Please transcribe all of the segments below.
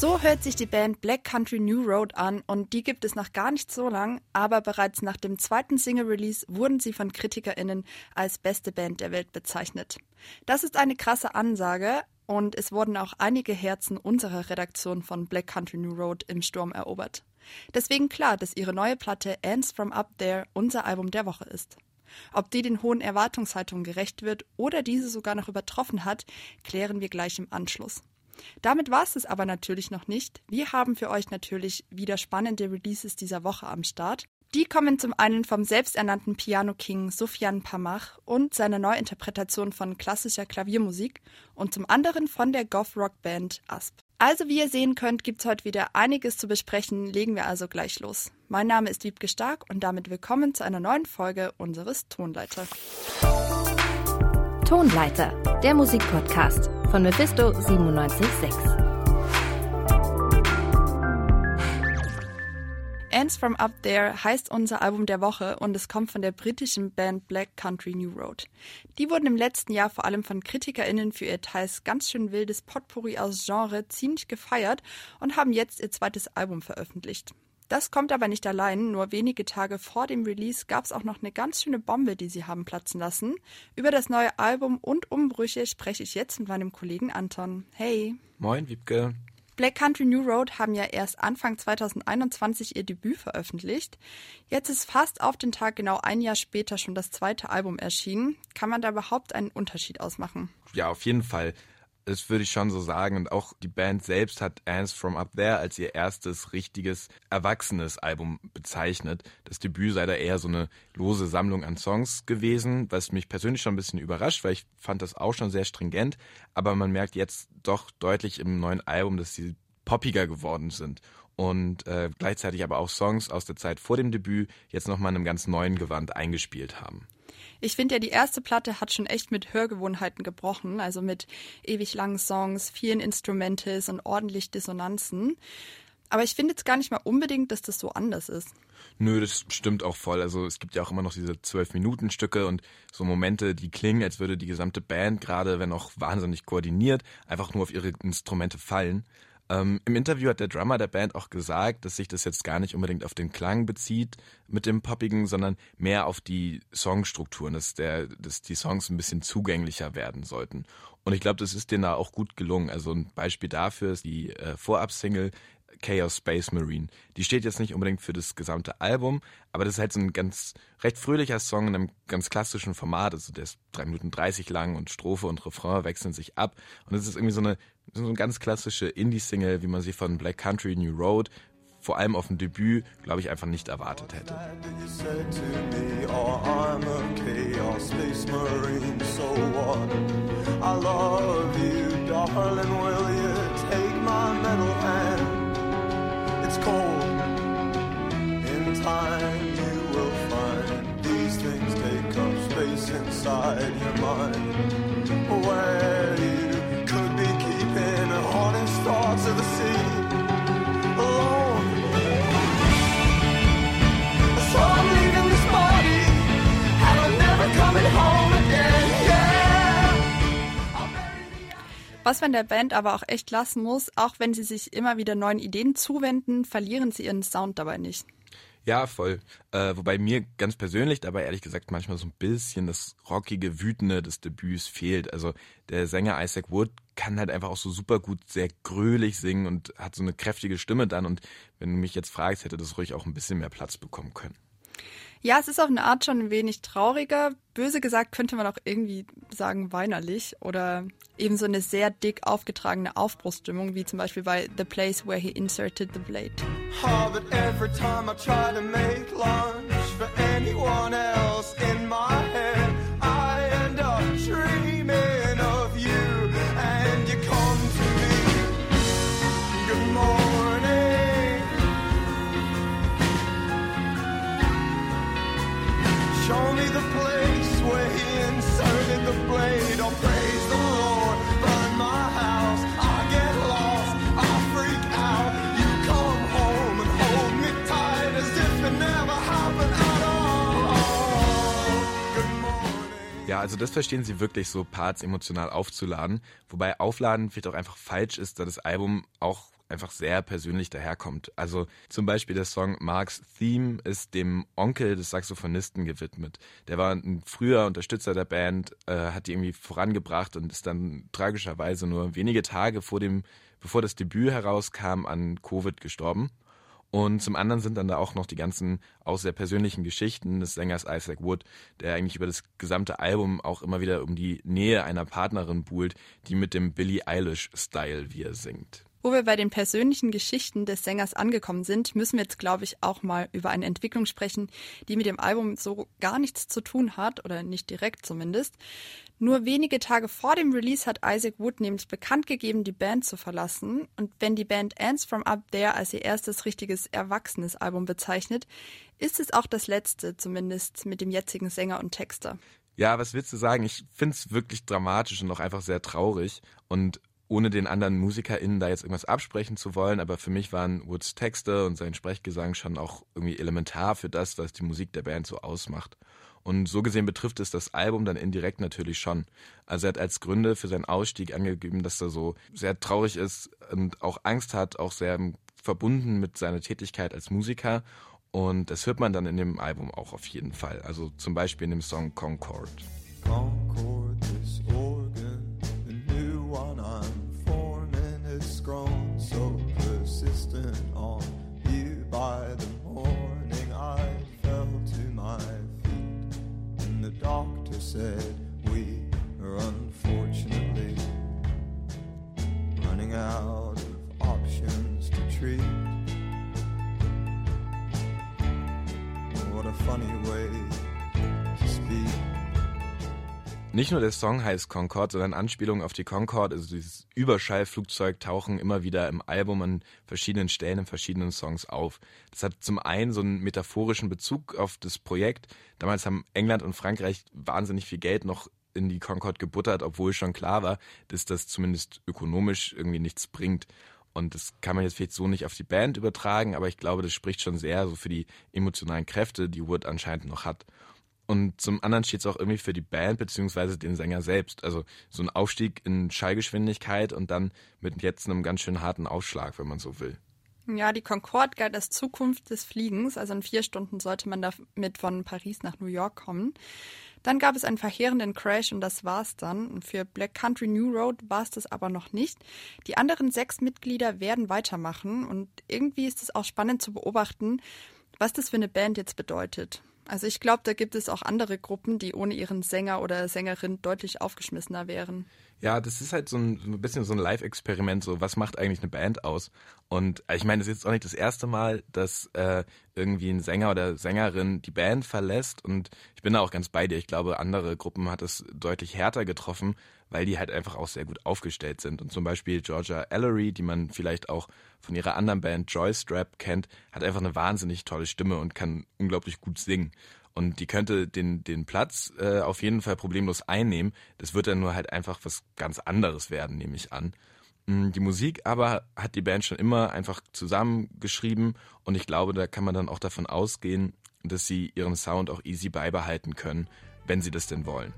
So hört sich die Band Black Country New Road an und die gibt es noch gar nicht so lang, aber bereits nach dem zweiten Single-Release wurden sie von KritikerInnen als beste Band der Welt bezeichnet. Das ist eine krasse Ansage und es wurden auch einige Herzen unserer Redaktion von Black Country New Road im Sturm erobert. Deswegen klar, dass ihre neue Platte Ants from Up There unser Album der Woche ist. Ob die den hohen Erwartungshaltungen gerecht wird oder diese sogar noch übertroffen hat, klären wir gleich im Anschluss. Damit war es es aber natürlich noch nicht. Wir haben für euch natürlich wieder spannende Releases dieser Woche am Start. Die kommen zum einen vom selbsternannten Piano King Sofian Pamach und seiner Neuinterpretation von klassischer Klaviermusik und zum anderen von der Goth-Rock-Band Asp. Also wie ihr sehen könnt, gibt's heute wieder einiges zu besprechen, legen wir also gleich los. Mein Name ist Wiebke Stark und damit willkommen zu einer neuen Folge unseres Tonleiter. Tonleiter, der Musikpodcast von Mephisto 976. Ants from Up There heißt unser Album der Woche und es kommt von der britischen Band Black Country New Road. Die wurden im letzten Jahr vor allem von KritikerInnen für ihr teils ganz schön wildes Potpourri aus Genre ziemlich gefeiert und haben jetzt ihr zweites Album veröffentlicht. Das kommt aber nicht allein. Nur wenige Tage vor dem Release gab es auch noch eine ganz schöne Bombe, die sie haben platzen lassen. Über das neue Album und Umbrüche spreche ich jetzt mit meinem Kollegen Anton. Hey. Moin, Wiebke. Black Country New Road haben ja erst Anfang 2021 ihr Debüt veröffentlicht. Jetzt ist fast auf den Tag genau ein Jahr später schon das zweite Album erschienen. Kann man da überhaupt einen Unterschied ausmachen? Ja, auf jeden Fall. Das würde ich schon so sagen. Und auch die Band selbst hat Ants from Up There als ihr erstes richtiges, erwachsenes Album bezeichnet. Das Debüt sei da eher so eine lose Sammlung an Songs gewesen, was mich persönlich schon ein bisschen überrascht, weil ich fand das auch schon sehr stringent. Aber man merkt jetzt doch deutlich im neuen Album, dass sie poppiger geworden sind und äh, gleichzeitig aber auch Songs aus der Zeit vor dem Debüt jetzt nochmal in einem ganz neuen Gewand eingespielt haben. Ich finde ja, die erste Platte hat schon echt mit Hörgewohnheiten gebrochen, also mit ewig langen Songs, vielen Instrumentals und ordentlich Dissonanzen. Aber ich finde jetzt gar nicht mal unbedingt, dass das so anders ist. Nö, das stimmt auch voll. Also es gibt ja auch immer noch diese zwölf Minuten Stücke und so Momente, die klingen, als würde die gesamte Band, gerade wenn auch wahnsinnig koordiniert, einfach nur auf ihre Instrumente fallen. Ähm, Im Interview hat der Drummer der Band auch gesagt, dass sich das jetzt gar nicht unbedingt auf den Klang bezieht mit dem Poppigen, sondern mehr auf die Songstrukturen, dass, der, dass die Songs ein bisschen zugänglicher werden sollten. Und ich glaube, das ist denen da auch gut gelungen. Also ein Beispiel dafür ist die äh, Vorab-Single Chaos Space Marine. Die steht jetzt nicht unbedingt für das gesamte Album, aber das ist halt so ein ganz recht fröhlicher Song in einem ganz klassischen Format. Also der ist drei Minuten dreißig lang und Strophe und Refrain wechseln sich ab. Und es ist irgendwie so eine, so eine ganz klassische Indie-Single, wie man sie von Black Country New Road vor allem auf dem Debüt, glaube ich, einfach nicht erwartet hätte. It's cold. In Was man der Band aber auch echt lassen muss, auch wenn sie sich immer wieder neuen Ideen zuwenden, verlieren sie ihren Sound dabei nicht. Ja, voll. Äh, wobei mir ganz persönlich dabei ehrlich gesagt manchmal so ein bisschen das rockige, wütende des Debüts fehlt. Also der Sänger Isaac Wood kann halt einfach auch so super gut sehr gröhlich singen und hat so eine kräftige Stimme dann. Und wenn du mich jetzt fragst, hätte das ruhig auch ein bisschen mehr Platz bekommen können. Ja, es ist auf eine Art schon ein wenig trauriger. Böse gesagt könnte man auch irgendwie sagen weinerlich oder eben so eine sehr dick aufgetragene Aufbruchsstimmung, wie zum Beispiel bei The Place Where He Inserted the Blade. Oh, Show me the place where he inserted the blade. Oh, praise the Lord, burn my house. I get lost, I freak out. You come home and hold me tight as if it never happened at all. Ja, also das verstehen sie wirklich so, Parts emotional aufzuladen. Wobei aufladen vielleicht auch einfach falsch ist, da das Album auch einfach sehr persönlich daherkommt. Also zum Beispiel der Song Mark's Theme ist dem Onkel des Saxophonisten gewidmet. Der war ein früher Unterstützer der Band, äh, hat die irgendwie vorangebracht und ist dann tragischerweise nur wenige Tage vor dem, bevor das Debüt herauskam, an Covid gestorben. Und zum anderen sind dann da auch noch die ganzen auch sehr persönlichen Geschichten des Sängers Isaac Wood, der eigentlich über das gesamte Album auch immer wieder um die Nähe einer Partnerin buhlt, die mit dem Billie Eilish-Style, wie er singt. Wo wir bei den persönlichen Geschichten des Sängers angekommen sind, müssen wir jetzt, glaube ich, auch mal über eine Entwicklung sprechen, die mit dem Album so gar nichts zu tun hat, oder nicht direkt zumindest. Nur wenige Tage vor dem Release hat Isaac Wood nämlich bekannt gegeben, die Band zu verlassen. Und wenn die Band Ants From Up There als ihr erstes richtiges erwachsenes Album bezeichnet, ist es auch das letzte, zumindest mit dem jetzigen Sänger und Texter. Ja, was willst du sagen? Ich finde es wirklich dramatisch und auch einfach sehr traurig. Und ohne den anderen MusikerInnen da jetzt irgendwas absprechen zu wollen, aber für mich waren Woods Texte und sein Sprechgesang schon auch irgendwie elementar für das, was die Musik der Band so ausmacht. Und so gesehen betrifft es das Album dann indirekt natürlich schon. Also er hat als Gründe für seinen Ausstieg angegeben, dass er so sehr traurig ist und auch Angst hat, auch sehr verbunden mit seiner Tätigkeit als Musiker. Und das hört man dann in dem Album auch auf jeden Fall. Also zum Beispiel in dem Song Concord. Concord, Nicht nur der Song heißt Concorde, sondern Anspielungen auf die Concorde, also dieses Überschallflugzeug, tauchen immer wieder im Album an verschiedenen Stellen in verschiedenen Songs auf. Das hat zum einen so einen metaphorischen Bezug auf das Projekt. Damals haben England und Frankreich wahnsinnig viel Geld noch in die Concorde gebuttert, obwohl schon klar war, dass das zumindest ökonomisch irgendwie nichts bringt. Und das kann man jetzt vielleicht so nicht auf die Band übertragen, aber ich glaube, das spricht schon sehr so für die emotionalen Kräfte, die Wood anscheinend noch hat. Und zum anderen steht es auch irgendwie für die Band beziehungsweise den Sänger selbst. Also so ein Aufstieg in Schallgeschwindigkeit und dann mit jetzt einem ganz schön harten Aufschlag, wenn man so will. Ja, die Concorde galt als Zukunft des Fliegens. Also in vier Stunden sollte man damit von Paris nach New York kommen. Dann gab es einen verheerenden Crash und das war's dann. Und für Black Country New Road war es das aber noch nicht. Die anderen sechs Mitglieder werden weitermachen und irgendwie ist es auch spannend zu beobachten, was das für eine Band jetzt bedeutet. Also ich glaube, da gibt es auch andere Gruppen, die ohne ihren Sänger oder Sängerin deutlich aufgeschmissener wären. Ja, das ist halt so ein, ein bisschen so ein Live-Experiment, so was macht eigentlich eine Band aus? Und äh, ich meine, es ist jetzt auch nicht das erste Mal, dass äh, irgendwie ein Sänger oder Sängerin die Band verlässt und ich bin da auch ganz bei dir. Ich glaube, andere Gruppen hat es deutlich härter getroffen, weil die halt einfach auch sehr gut aufgestellt sind. Und zum Beispiel Georgia Ellery, die man vielleicht auch von ihrer anderen Band Joystrap kennt, hat einfach eine wahnsinnig tolle Stimme und kann unglaublich gut singen. Und die könnte den, den Platz äh, auf jeden Fall problemlos einnehmen. Das wird dann nur halt einfach was ganz anderes werden, nehme ich an. Mm, die Musik aber hat die Band schon immer einfach zusammengeschrieben und ich glaube, da kann man dann auch davon ausgehen, dass sie ihren Sound auch easy beibehalten können, wenn sie das denn wollen.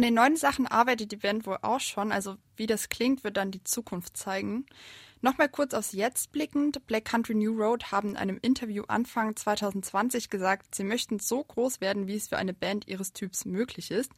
An den neuen Sachen arbeitet die Band wohl auch schon, also wie das klingt, wird dann die Zukunft zeigen. Nochmal kurz aufs Jetzt blickend. Black Country New Road haben in einem Interview Anfang 2020 gesagt, sie möchten so groß werden, wie es für eine Band ihres Typs möglich ist.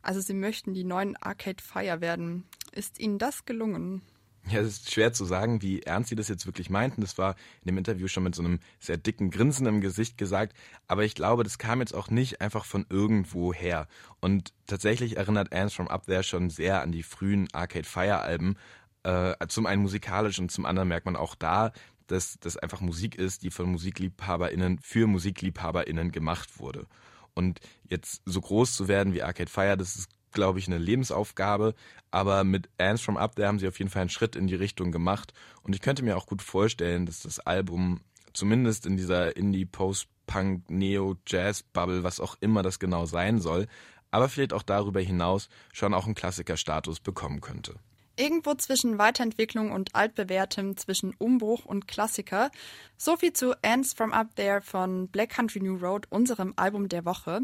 Also sie möchten die neuen Arcade Fire werden. Ist ihnen das gelungen? Ja, es ist schwer zu sagen, wie ernst sie das jetzt wirklich meinten. Das war in dem Interview schon mit so einem sehr dicken Grinsen im Gesicht gesagt. Aber ich glaube, das kam jetzt auch nicht einfach von irgendwo her. Und tatsächlich erinnert Ants from Up There schon sehr an die frühen Arcade Fire Alben. Äh, zum einen musikalisch und zum anderen merkt man auch da, dass das einfach Musik ist, die von MusikliebhaberInnen für MusikliebhaberInnen gemacht wurde. Und jetzt so groß zu werden wie Arcade Fire, das ist glaube ich, eine Lebensaufgabe. Aber mit Ants from Up There haben sie auf jeden Fall einen Schritt in die Richtung gemacht. Und ich könnte mir auch gut vorstellen, dass das Album zumindest in dieser Indie-Post-Punk-Neo-Jazz-Bubble, was auch immer das genau sein soll, aber vielleicht auch darüber hinaus schon auch einen Klassikerstatus bekommen könnte. Irgendwo zwischen Weiterentwicklung und altbewährtem, zwischen Umbruch und Klassiker. So viel zu Ants from Up There von Black Country New Road, unserem Album der Woche.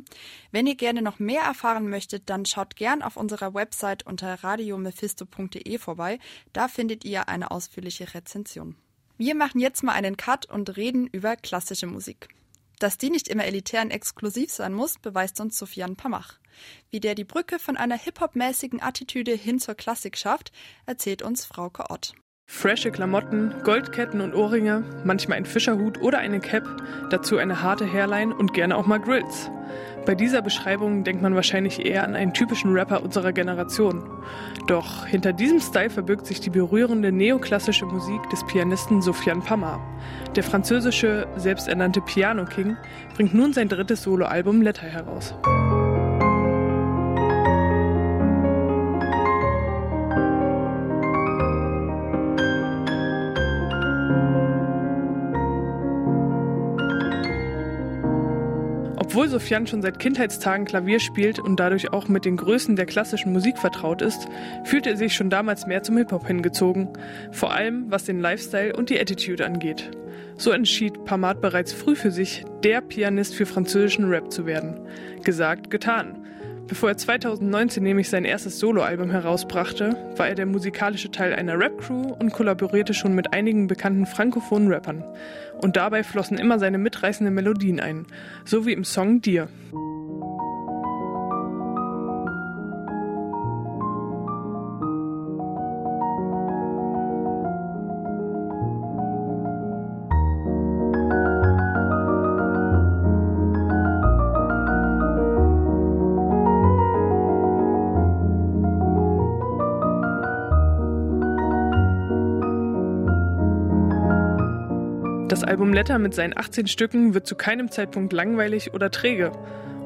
Wenn ihr gerne noch mehr erfahren möchtet, dann schaut gern auf unserer Website unter radiomephisto.de vorbei. Da findet ihr eine ausführliche Rezension. Wir machen jetzt mal einen Cut und reden über klassische Musik. Dass die nicht immer elitär und exklusiv sein muss, beweist uns Sofian Pamach. Wie der die Brücke von einer Hip-Hop-mäßigen Attitüde hin zur Klassik schafft, erzählt uns Frauke Ott. Frische Klamotten, Goldketten und Ohrringe, manchmal ein Fischerhut oder eine Cap, dazu eine harte Hairline und gerne auch mal Grills. Bei dieser Beschreibung denkt man wahrscheinlich eher an einen typischen Rapper unserer Generation. Doch hinter diesem Style verbirgt sich die berührende neoklassische Musik des Pianisten Sofiane Pamar. Der französische, selbsternannte Piano King bringt nun sein drittes Soloalbum Letter heraus. Obwohl Sofian schon seit Kindheitstagen Klavier spielt und dadurch auch mit den Größen der klassischen Musik vertraut ist, fühlte er sich schon damals mehr zum Hip-Hop hingezogen, vor allem was den Lifestyle und die Attitude angeht. So entschied Pamat bereits früh für sich, der Pianist für französischen Rap zu werden. Gesagt, getan. Bevor er 2019 nämlich sein erstes Soloalbum herausbrachte, war er der musikalische Teil einer Rap-Crew und kollaborierte schon mit einigen bekannten frankophonen Rappern. Und dabei flossen immer seine mitreißenden Melodien ein, so wie im Song Dir. Album Letter mit seinen 18 Stücken wird zu keinem Zeitpunkt langweilig oder träge.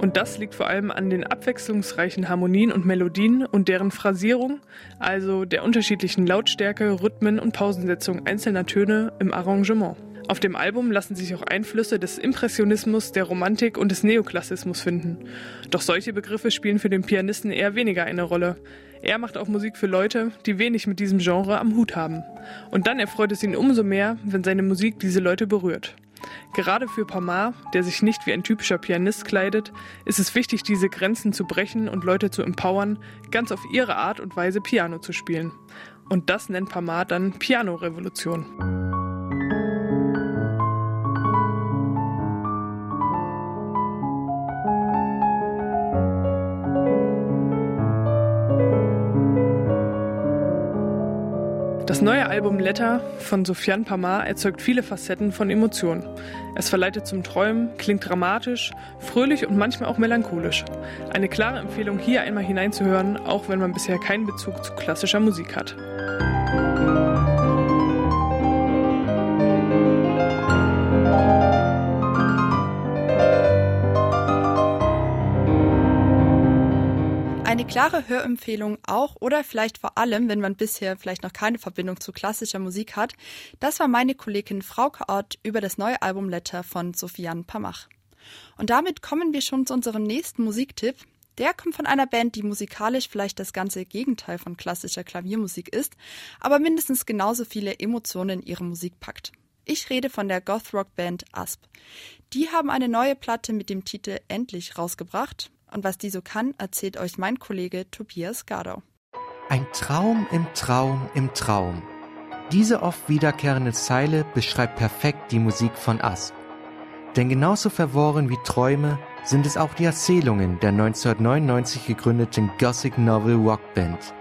Und das liegt vor allem an den abwechslungsreichen Harmonien und Melodien und deren Phrasierung, also der unterschiedlichen Lautstärke, Rhythmen und Pausensetzung einzelner Töne im Arrangement. Auf dem Album lassen sich auch Einflüsse des Impressionismus, der Romantik und des Neoklassismus finden. Doch solche Begriffe spielen für den Pianisten eher weniger eine Rolle. Er macht auch Musik für Leute, die wenig mit diesem Genre am Hut haben. Und dann erfreut es ihn umso mehr, wenn seine Musik diese Leute berührt. Gerade für Pamar, der sich nicht wie ein typischer Pianist kleidet, ist es wichtig, diese Grenzen zu brechen und Leute zu empowern, ganz auf ihre Art und Weise Piano zu spielen. Und das nennt Pamar dann Piano-Revolution. Das neue Album Letter von Sofiane Pamar erzeugt viele Facetten von Emotionen. Es verleitet zum Träumen, klingt dramatisch, fröhlich und manchmal auch melancholisch. Eine klare Empfehlung, hier einmal hineinzuhören, auch wenn man bisher keinen Bezug zu klassischer Musik hat. Klare Hörempfehlung auch oder vielleicht vor allem, wenn man bisher vielleicht noch keine Verbindung zu klassischer Musik hat, das war meine Kollegin Frauke Ott über das neue Album Letter von Sofiane Pamach. Und damit kommen wir schon zu unserem nächsten Musiktipp. Der kommt von einer Band, die musikalisch vielleicht das ganze Gegenteil von klassischer Klaviermusik ist, aber mindestens genauso viele Emotionen in ihre Musik packt. Ich rede von der Goth-Rock-Band Asp. Die haben eine neue Platte mit dem Titel Endlich rausgebracht und was die so kann, erzählt euch mein Kollege Tobias Gardau. Ein Traum im Traum im Traum. Diese oft wiederkehrende Zeile beschreibt perfekt die Musik von Asp. Denn genauso verworren wie Träume sind es auch die Erzählungen der 1999 gegründeten Gothic Novel Rockband.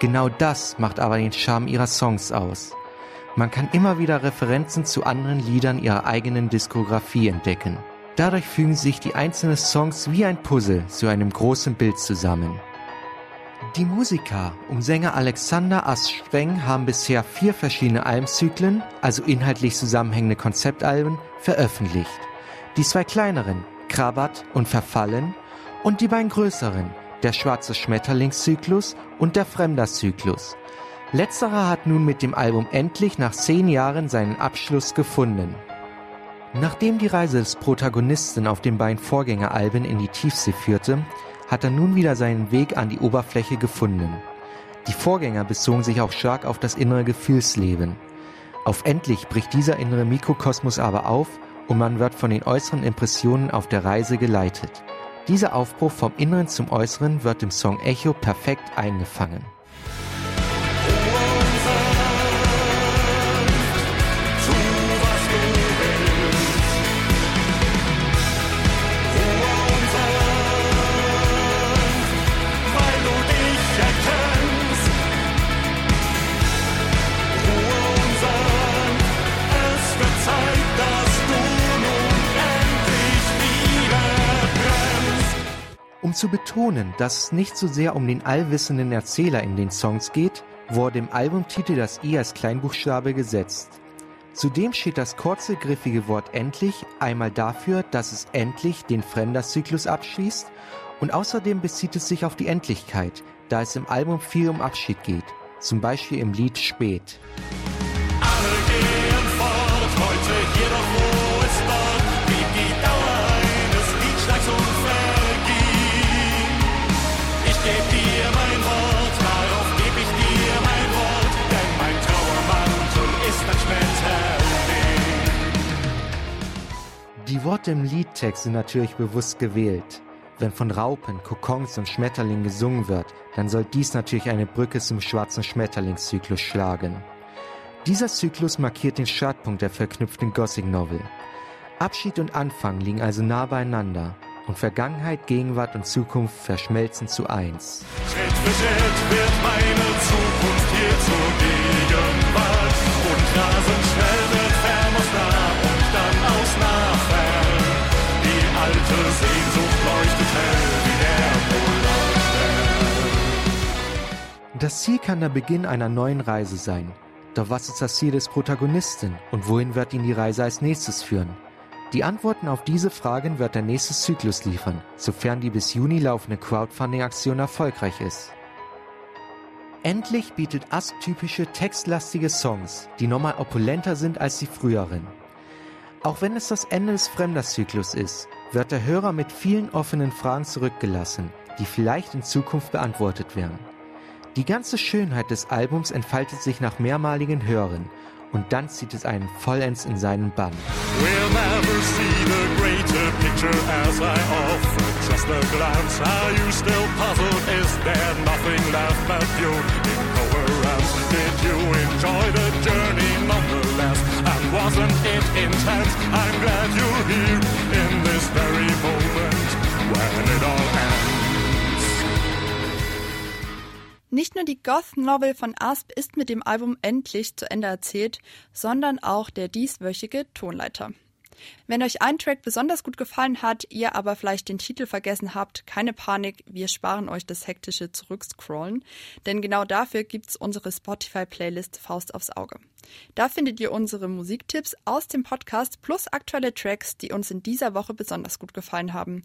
Genau das macht aber den Charme ihrer Songs aus. Man kann immer wieder Referenzen zu anderen Liedern ihrer eigenen Diskografie entdecken. Dadurch fügen sich die einzelnen Songs wie ein Puzzle zu einem großen Bild zusammen. Die Musiker um Sänger Alexander Ass-Streng haben bisher vier verschiedene Almzyklen, also inhaltlich zusammenhängende Konzeptalben, veröffentlicht. Die zwei kleineren, Krabat und Verfallen, und die beiden größeren, der Schwarze Schmetterlingszyklus und der Fremder-Zyklus. Letzterer hat nun mit dem Album endlich nach zehn Jahren seinen Abschluss gefunden. Nachdem die Reise des Protagonisten auf den beiden Vorgängeralben in die Tiefsee führte, hat er nun wieder seinen Weg an die Oberfläche gefunden. Die Vorgänger bezogen sich auch stark auf das innere Gefühlsleben. Auf endlich bricht dieser innere Mikrokosmos aber auf und man wird von den äußeren Impressionen auf der Reise geleitet. Dieser Aufbruch vom Inneren zum Äußeren wird im Song Echo perfekt eingefangen. Betonen, dass es nicht so sehr um den allwissenden Erzähler in den Songs geht, wurde im Albumtitel das I als Kleinbuchstabe gesetzt. Zudem steht das kurze, griffige Wort endlich einmal dafür, dass es endlich den Fremder-Zyklus abschließt und außerdem bezieht es sich auf die Endlichkeit, da es im Album viel um Abschied geht, zum Beispiel im Lied Spät. Die Worte im Liedtext sind natürlich bewusst gewählt. Wenn von Raupen, Kokons und Schmetterlingen gesungen wird, dann soll dies natürlich eine Brücke zum schwarzen Schmetterlingszyklus schlagen. Dieser Zyklus markiert den Startpunkt der verknüpften Gothic Novel. Abschied und Anfang liegen also nah beieinander und Vergangenheit, Gegenwart und Zukunft verschmelzen zu eins. Schritt für Schritt wird meine Zukunft hier zur Gegenwart Das Ziel kann der Beginn einer neuen Reise sein. Doch was ist das Ziel des Protagonisten und wohin wird ihn die Reise als nächstes führen? Die Antworten auf diese Fragen wird der nächste Zyklus liefern, sofern die bis Juni laufende Crowdfunding-Aktion erfolgreich ist. Endlich bietet Ask typische textlastige Songs, die nochmal opulenter sind als die früheren. Auch wenn es das Ende des Fremder-Zyklus ist, wird der Hörer mit vielen offenen Fragen zurückgelassen, die vielleicht in Zukunft beantwortet werden. Die ganze Schönheit des Albums entfaltet sich nach mehrmaligen Hören und dann zieht es einen vollends in seinen Bann. We'll never see the greater picture as I offer just a glance. Are you still puzzled? Is there nothing left but you incoherence? Did you enjoy the journey nonetheless? And wasn't it intense? I'm glad you're here in this very moment when it all ends. Nicht nur die Goth-Novel von Asp ist mit dem Album endlich zu Ende erzählt, sondern auch der dieswöchige Tonleiter. Wenn euch ein Track besonders gut gefallen hat, ihr aber vielleicht den Titel vergessen habt, keine Panik, wir sparen euch das hektische Zurückscrollen, denn genau dafür gibt's unsere Spotify-Playlist Faust aufs Auge. Da findet ihr unsere Musiktipps aus dem Podcast plus aktuelle Tracks, die uns in dieser Woche besonders gut gefallen haben.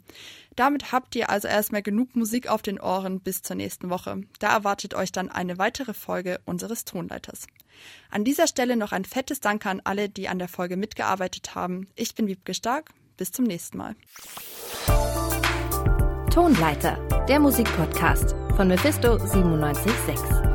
Damit habt ihr also erstmal genug Musik auf den Ohren bis zur nächsten Woche. Da erwartet euch dann eine weitere Folge unseres Tonleiters. An dieser Stelle noch ein fettes Danke an alle, die an der Folge mitgearbeitet haben. Ich bin Wiebke Stark. Bis zum nächsten Mal. Tonleiter, der Musikpodcast von Mephisto 976.